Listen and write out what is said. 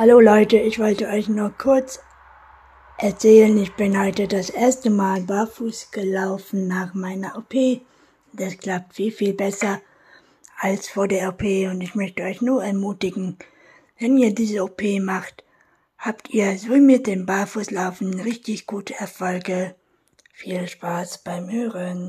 Hallo Leute, ich wollte euch nur kurz erzählen, ich bin heute das erste Mal barfuß gelaufen nach meiner OP. Das klappt viel, viel besser als vor der OP und ich möchte euch nur ermutigen, wenn ihr diese OP macht, habt ihr so mit dem Barfußlaufen richtig gute Erfolge. Viel Spaß beim Hören.